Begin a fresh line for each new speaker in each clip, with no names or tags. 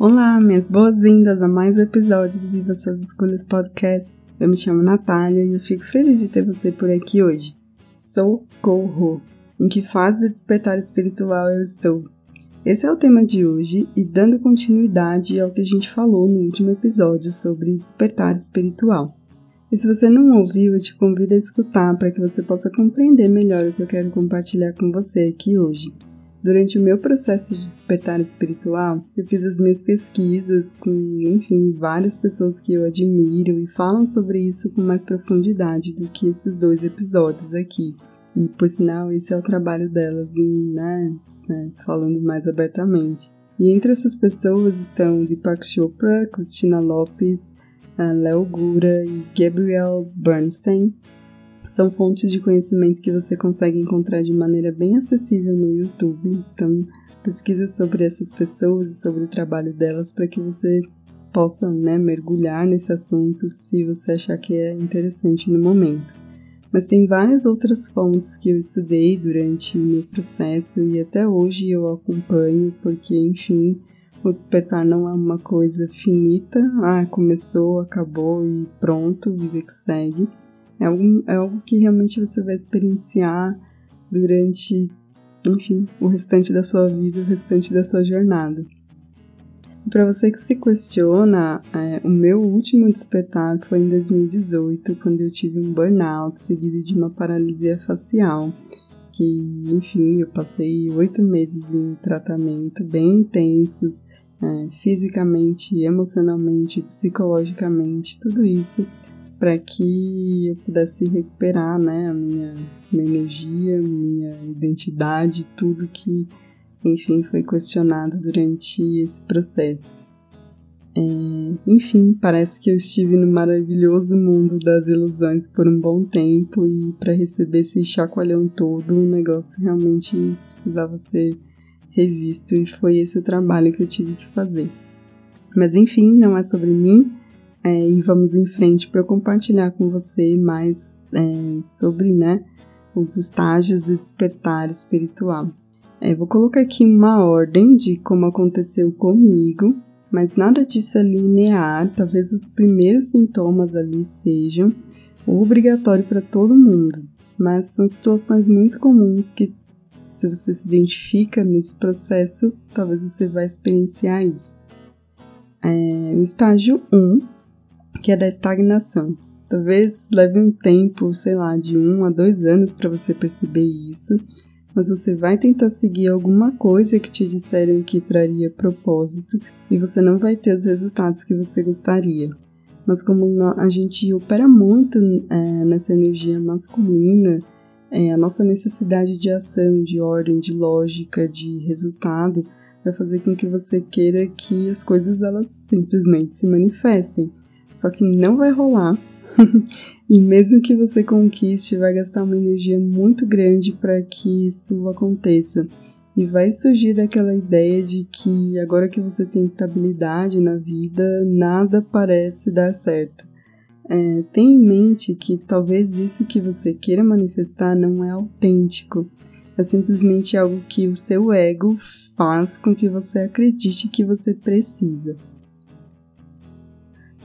Olá, minhas boas-vindas a mais um episódio do Viva Suas Escolhas Podcast. Eu me chamo Natália e eu fico feliz de ter você por aqui hoje. Socorro! Em que fase do despertar espiritual eu estou? Esse é o tema de hoje e dando continuidade ao que a gente falou no último episódio sobre despertar espiritual. E se você não ouviu, eu te convido a escutar para que você possa compreender melhor o que eu quero compartilhar com você aqui hoje. Durante o meu processo de despertar espiritual, eu fiz as minhas pesquisas com, enfim, várias pessoas que eu admiro e falam sobre isso com mais profundidade do que esses dois episódios aqui. E, por sinal, esse é o trabalho delas em, né, né falando mais abertamente. E entre essas pessoas estão Deepak Chopra, Cristina Lopes, Léo Gura e Gabrielle Bernstein, são fontes de conhecimento que você consegue encontrar de maneira bem acessível no YouTube. Então, pesquisa sobre essas pessoas e sobre o trabalho delas para que você possa né, mergulhar nesse assunto se você achar que é interessante no momento. Mas tem várias outras fontes que eu estudei durante o meu processo e até hoje eu acompanho, porque, enfim, o despertar não é uma coisa finita, ah, começou, acabou e pronto, vida que segue é algo, é algo que realmente você vai experienciar durante, enfim, o restante da sua vida, o restante da sua jornada. Para você que se questiona, é, o meu último despertar foi em 2018, quando eu tive um burnout seguido de uma paralisia facial. Que, enfim, eu passei oito meses em tratamento bem intensos, é, fisicamente, emocionalmente, psicologicamente, tudo isso para que eu pudesse recuperar né, a minha, minha energia, minha identidade, tudo que, enfim, foi questionado durante esse processo. É, enfim, parece que eu estive no maravilhoso mundo das ilusões por um bom tempo e para receber esse chacoalhão todo, o negócio realmente precisava ser revisto e foi esse o trabalho que eu tive que fazer. Mas enfim, não é sobre mim, é, e vamos em frente para compartilhar com você mais é, sobre né, os estágios do despertar espiritual. É, vou colocar aqui uma ordem de como aconteceu comigo, mas nada disso é linear, talvez os primeiros sintomas ali sejam obrigatório para todo mundo, mas são situações muito comuns que, se você se identifica nesse processo, talvez você vai experienciar isso. É, o estágio 1 que é da estagnação. Talvez leve um tempo, sei lá, de um a dois anos para você perceber isso, mas você vai tentar seguir alguma coisa que te disseram que traria propósito e você não vai ter os resultados que você gostaria. Mas como a gente opera muito é, nessa energia masculina, é, a nossa necessidade de ação, de ordem, de lógica, de resultado vai fazer com que você queira que as coisas elas simplesmente se manifestem. Só que não vai rolar. e mesmo que você conquiste, vai gastar uma energia muito grande para que isso aconteça. E vai surgir aquela ideia de que agora que você tem estabilidade na vida, nada parece dar certo. É, tenha em mente que talvez isso que você queira manifestar não é autêntico. É simplesmente algo que o seu ego faz com que você acredite que você precisa.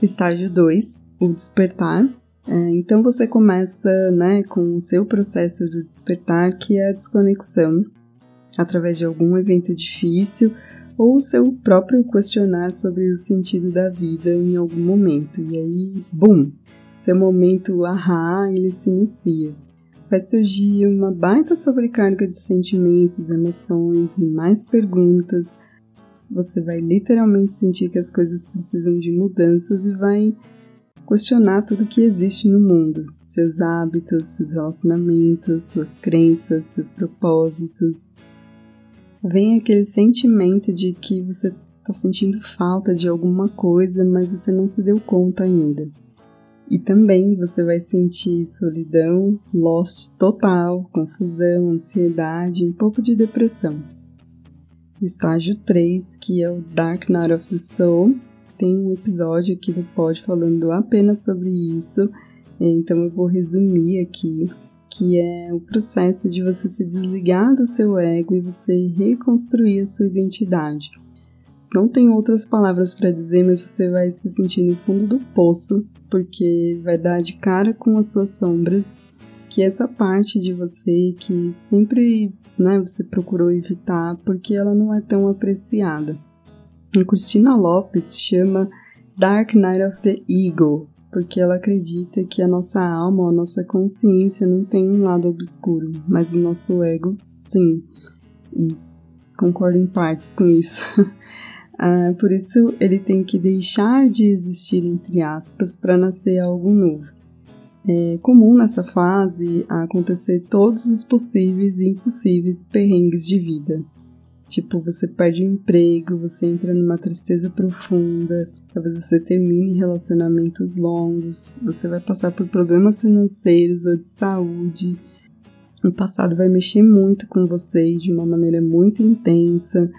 Estágio 2, o despertar. É, então você começa né, com o seu processo do despertar, que é a desconexão, através de algum evento difícil ou o seu próprio questionar sobre o sentido da vida em algum momento. E aí, bum! Seu momento ahá, ele se inicia. Vai surgir uma baita sobrecarga de sentimentos, emoções e mais perguntas você vai literalmente sentir que as coisas precisam de mudanças e vai questionar tudo que existe no mundo, seus hábitos, seus relacionamentos, suas crenças, seus propósitos. Vem aquele sentimento de que você tá sentindo falta de alguma coisa, mas você não se deu conta ainda. E também você vai sentir solidão, lost total, confusão, ansiedade, um pouco de depressão. O estágio 3, que é o Dark Night of the Soul, tem um episódio aqui do pod falando apenas sobre isso, então eu vou resumir aqui, que é o processo de você se desligar do seu ego e você reconstruir a sua identidade. Não tem outras palavras para dizer, mas você vai se sentir no fundo do poço, porque vai dar de cara com as suas sombras, que essa parte de você que sempre né, você procurou evitar, porque ela não é tão apreciada. A Cristina Lopes chama Dark Night of the Ego, porque ela acredita que a nossa alma, a nossa consciência não tem um lado obscuro, mas o nosso ego, sim. E concordo em partes com isso. Ah, por isso, ele tem que deixar de existir, entre aspas, para nascer algo novo. É comum nessa fase acontecer todos os possíveis e impossíveis perrengues de vida. Tipo, você perde o emprego, você entra numa tristeza profunda, talvez você termine relacionamentos longos, você vai passar por problemas financeiros ou de saúde. O passado vai mexer muito com você de uma maneira muito intensa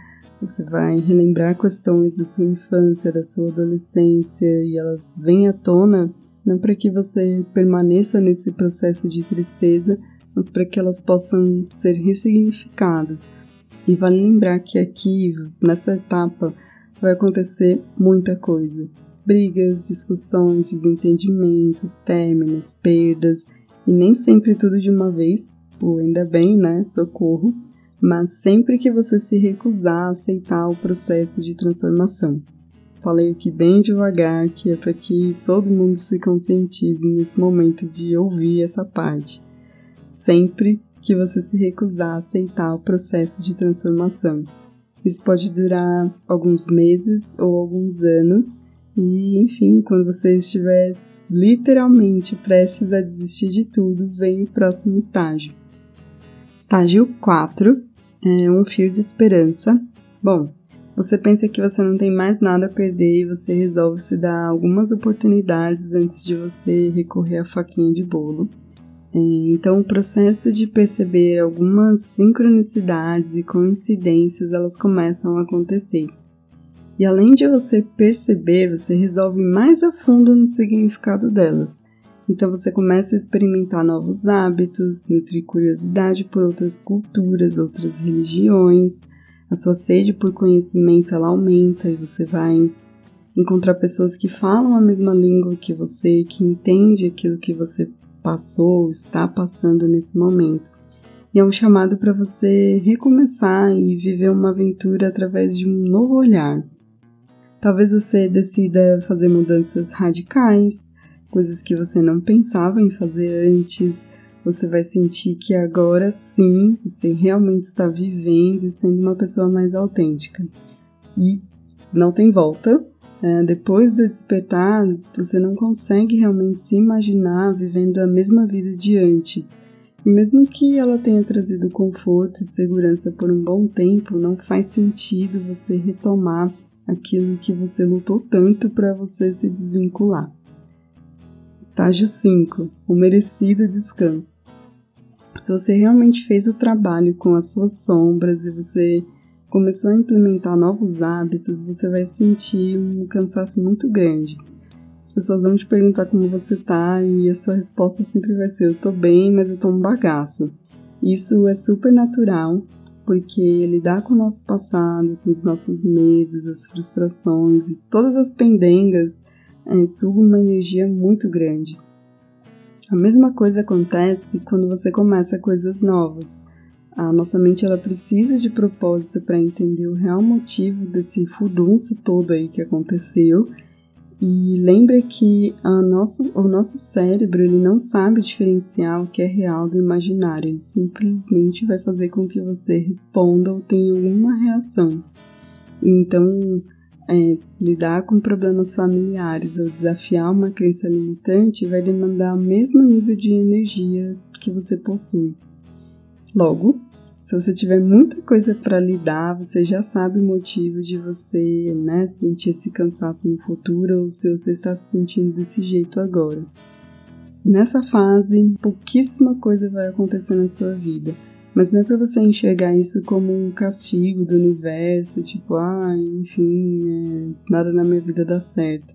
você vai relembrar questões da sua infância, da sua adolescência e elas vêm à tona não para que você permaneça nesse processo de tristeza, mas para que elas possam ser ressignificadas. E vale lembrar que aqui, nessa etapa, vai acontecer muita coisa: brigas, discussões, desentendimentos, términos, perdas, e nem sempre tudo de uma vez, pô, ainda bem, né? Socorro mas sempre que você se recusar a aceitar o processo de transformação. Falei aqui bem devagar, que é para que todo mundo se conscientize nesse momento de ouvir essa parte. Sempre que você se recusar a aceitar o processo de transformação. Isso pode durar alguns meses ou alguns anos, e enfim, quando você estiver literalmente prestes a desistir de tudo, vem o próximo estágio Estágio 4 é um fio de esperança. Bom, você pensa que você não tem mais nada a perder e você resolve se dar algumas oportunidades antes de você recorrer à faquinha de bolo. É, então, o processo de perceber algumas sincronicidades e coincidências elas começam a acontecer. E além de você perceber, você resolve mais a fundo no significado delas. Então você começa a experimentar novos hábitos, nutrir curiosidade por outras culturas, outras religiões. A sua sede por conhecimento ela aumenta e você vai encontrar pessoas que falam a mesma língua que você, que entende aquilo que você passou, está passando nesse momento. E é um chamado para você recomeçar e viver uma aventura através de um novo olhar. Talvez você decida fazer mudanças radicais, coisas que você não pensava em fazer antes. Você vai sentir que agora sim você realmente está vivendo e sendo uma pessoa mais autêntica. E não tem volta. É, depois do despertar, você não consegue realmente se imaginar vivendo a mesma vida de antes. E mesmo que ela tenha trazido conforto e segurança por um bom tempo, não faz sentido você retomar aquilo que você lutou tanto para você se desvincular. Estágio 5 O merecido descanso. Se você realmente fez o trabalho com as suas sombras e você começou a implementar novos hábitos, você vai sentir um cansaço muito grande. As pessoas vão te perguntar como você tá e a sua resposta sempre vai ser: Eu tô bem, mas eu tô um bagaço. Isso é super natural, porque lidar com o nosso passado, com os nossos medos, as frustrações e todas as pendengas é, suga uma energia muito grande. A mesma coisa acontece quando você começa coisas novas. A nossa mente ela precisa de propósito para entender o real motivo desse furdunço todo aí que aconteceu. E lembra que a nossa, o nosso cérebro ele não sabe diferenciar o que é real do imaginário, ele simplesmente vai fazer com que você responda ou tenha alguma reação. Então, é, lidar com problemas familiares ou desafiar uma crença limitante vai demandar o mesmo nível de energia que você possui. Logo, Se você tiver muita coisa para lidar, você já sabe o motivo de você, né, sentir esse cansaço no futuro ou se você está se sentindo desse jeito agora. Nessa fase, pouquíssima coisa vai acontecer na sua vida, mas não é para você enxergar isso como um castigo do universo, tipo, ah, enfim, é, nada na minha vida dá certo,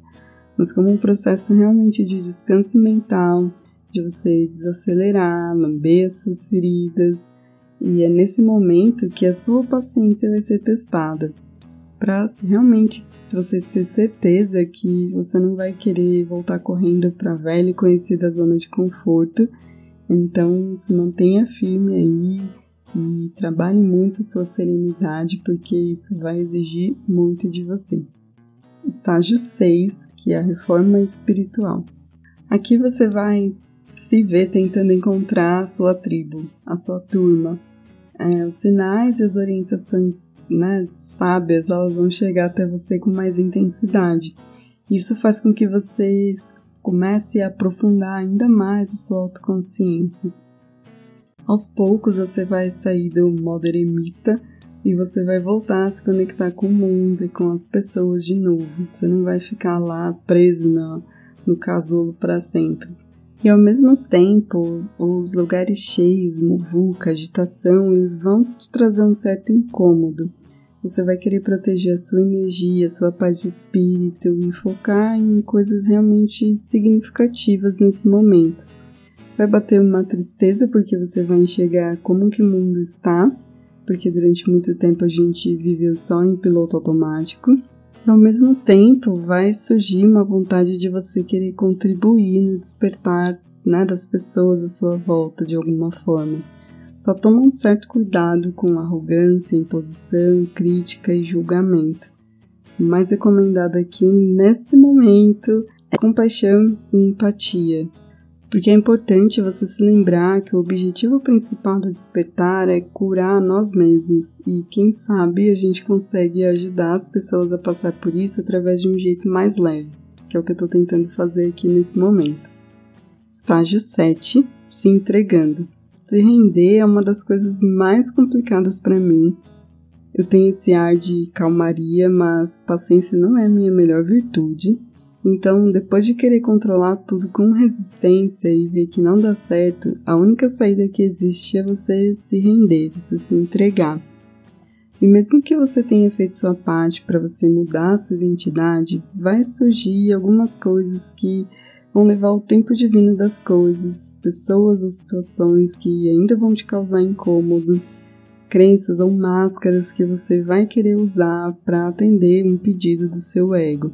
mas como um processo realmente de descanso mental, de você desacelerar, lamber as suas feridas e é nesse momento que a sua paciência vai ser testada, para realmente você ter certeza que você não vai querer voltar correndo para a velha e conhecida zona de conforto. Então, se mantenha firme aí e trabalhe muito a sua serenidade, porque isso vai exigir muito de você. Estágio 6, que é a reforma espiritual. Aqui você vai se ver tentando encontrar a sua tribo, a sua turma, é, os sinais e as orientações né, sábias elas vão chegar até você com mais intensidade. Isso faz com que você comece a aprofundar ainda mais a sua autoconsciência. Aos poucos você vai sair do modo eremita e você vai voltar a se conectar com o mundo e com as pessoas de novo. Você não vai ficar lá preso no, no casulo para sempre. E ao mesmo tempo, os lugares cheios, muvuca, agitação, eles vão te trazer um certo incômodo. Você vai querer proteger a sua energia, a sua paz de espírito e focar em coisas realmente significativas nesse momento. Vai bater uma tristeza porque você vai enxergar como que o mundo está, porque durante muito tempo a gente viveu só em piloto automático e ao mesmo tempo vai surgir uma vontade de você querer contribuir no despertar né, das pessoas à sua volta de alguma forma. Só toma um certo cuidado com arrogância, imposição, crítica e julgamento. O mais recomendado aqui nesse momento é compaixão e empatia, porque é importante você se lembrar que o objetivo principal do despertar é curar nós mesmos e quem sabe a gente consegue ajudar as pessoas a passar por isso através de um jeito mais leve, que é o que eu estou tentando fazer aqui nesse momento. Estágio 7 Se entregando. Se render é uma das coisas mais complicadas para mim. Eu tenho esse ar de calmaria, mas paciência não é minha melhor virtude então, depois de querer controlar tudo com resistência e ver que não dá certo, a única saída que existe é você se render, você se entregar. E mesmo que você tenha feito sua parte para você mudar a sua identidade, vai surgir algumas coisas que vão levar o tempo divino das coisas, pessoas ou situações que ainda vão te causar incômodo, crenças ou máscaras que você vai querer usar para atender um pedido do seu ego.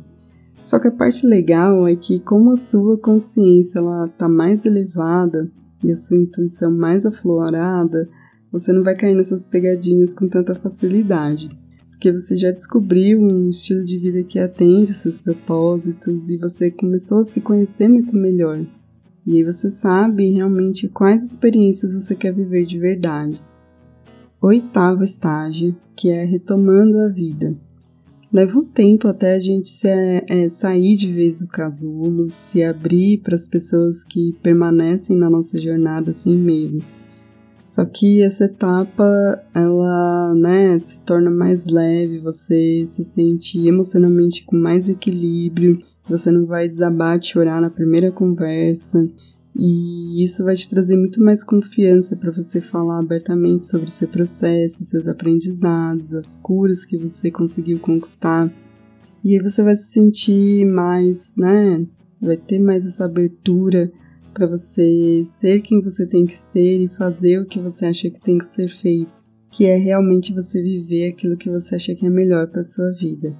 Só que a parte legal é que como a sua consciência ela tá mais elevada e a sua intuição mais aflorada, você não vai cair nessas pegadinhas com tanta facilidade, porque você já descobriu um estilo de vida que atende aos seus propósitos e você começou a se conhecer muito melhor. E aí você sabe realmente quais experiências você quer viver de verdade. Oitavo estágio, que é retomando a vida leva um tempo até a gente se, é, sair de vez do casulo, se abrir para as pessoas que permanecem na nossa jornada sem medo. Só que essa etapa, ela, né, se torna mais leve, você se sente emocionalmente com mais equilíbrio, você não vai desabar de chorar na primeira conversa, e isso vai te trazer muito mais confiança para você falar abertamente sobre o seu processo, seus aprendizados, as curas que você conseguiu conquistar. E aí você vai se sentir mais, né? Vai ter mais essa abertura para você ser quem você tem que ser e fazer o que você acha que tem que ser feito, que é realmente você viver aquilo que você acha que é melhor para sua vida.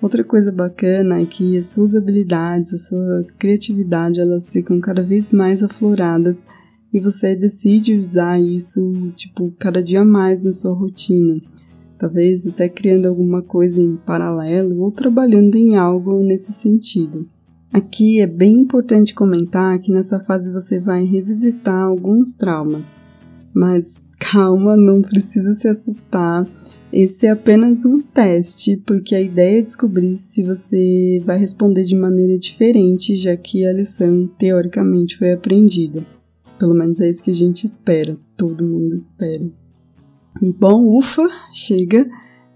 Outra coisa bacana é que as suas habilidades, a sua criatividade, elas ficam cada vez mais afloradas e você decide usar isso, tipo, cada dia mais na sua rotina. Talvez até criando alguma coisa em paralelo ou trabalhando em algo nesse sentido. Aqui é bem importante comentar que nessa fase você vai revisitar alguns traumas, mas calma, não precisa se assustar esse é apenas um teste, porque a ideia é descobrir se você vai responder de maneira diferente, já que a lição teoricamente foi aprendida. Pelo menos é isso que a gente espera, todo mundo espera. E bom, ufa, chega.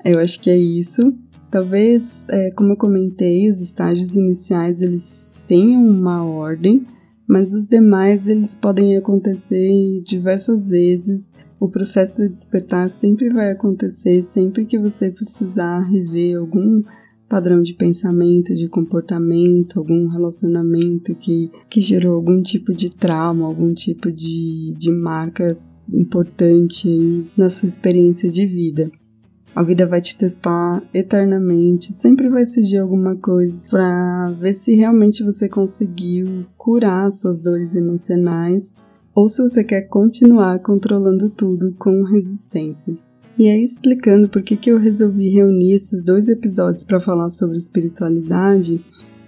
Eu acho que é isso. Talvez, é, como eu comentei, os estágios iniciais eles tenham uma ordem, mas os demais eles podem acontecer diversas vezes. O processo de despertar sempre vai acontecer sempre que você precisar rever algum padrão de pensamento, de comportamento, algum relacionamento que, que gerou algum tipo de trauma, algum tipo de, de marca importante aí na sua experiência de vida. A vida vai te testar eternamente, sempre vai surgir alguma coisa para ver se realmente você conseguiu curar suas dores emocionais ou se você quer continuar controlando tudo com resistência. E aí, explicando por que, que eu resolvi reunir esses dois episódios para falar sobre espiritualidade,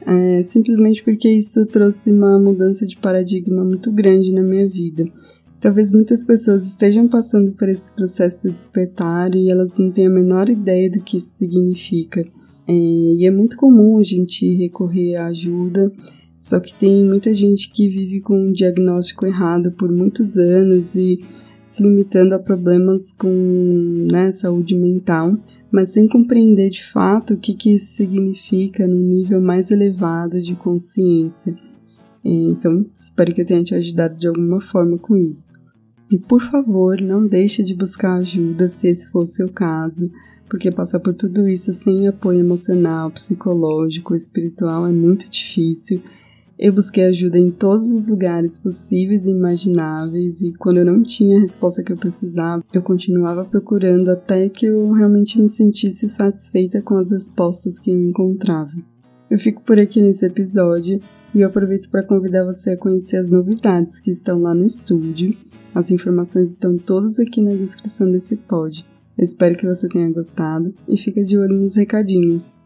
é simplesmente porque isso trouxe uma mudança de paradigma muito grande na minha vida. Talvez muitas pessoas estejam passando por esse processo de despertar e elas não têm a menor ideia do que isso significa. É, e é muito comum a gente recorrer à ajuda, só que tem muita gente que vive com um diagnóstico errado por muitos anos e se limitando a problemas com né, saúde mental, mas sem compreender de fato o que, que isso significa no nível mais elevado de consciência. Então, espero que eu tenha te ajudado de alguma forma com isso. E por favor, não deixe de buscar ajuda se esse for o seu caso, porque passar por tudo isso sem apoio emocional, psicológico, espiritual é muito difícil eu busquei ajuda em todos os lugares possíveis e imagináveis, e quando eu não tinha a resposta que eu precisava, eu continuava procurando até que eu realmente me sentisse satisfeita com as respostas que eu encontrava. Eu fico por aqui nesse episódio e eu aproveito para convidar você a conhecer as novidades que estão lá no estúdio. As informações estão todas aqui na descrição desse pod. Eu espero que você tenha gostado e fica de olho nos recadinhos.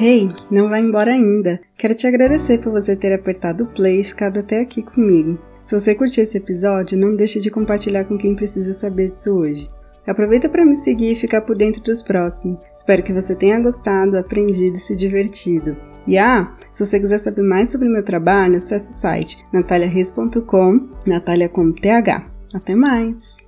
Hey, não vai embora ainda. Quero te agradecer por você ter apertado o play e ficado até aqui comigo. Se você curtiu esse episódio, não deixe de compartilhar com quem precisa saber disso hoje. Aproveita para me seguir e ficar por dentro dos próximos. Espero que você tenha gostado, aprendido e se divertido. E ah, se você quiser saber mais sobre meu trabalho, acesse o site nataliareis.com, Natalia com TH. Até mais!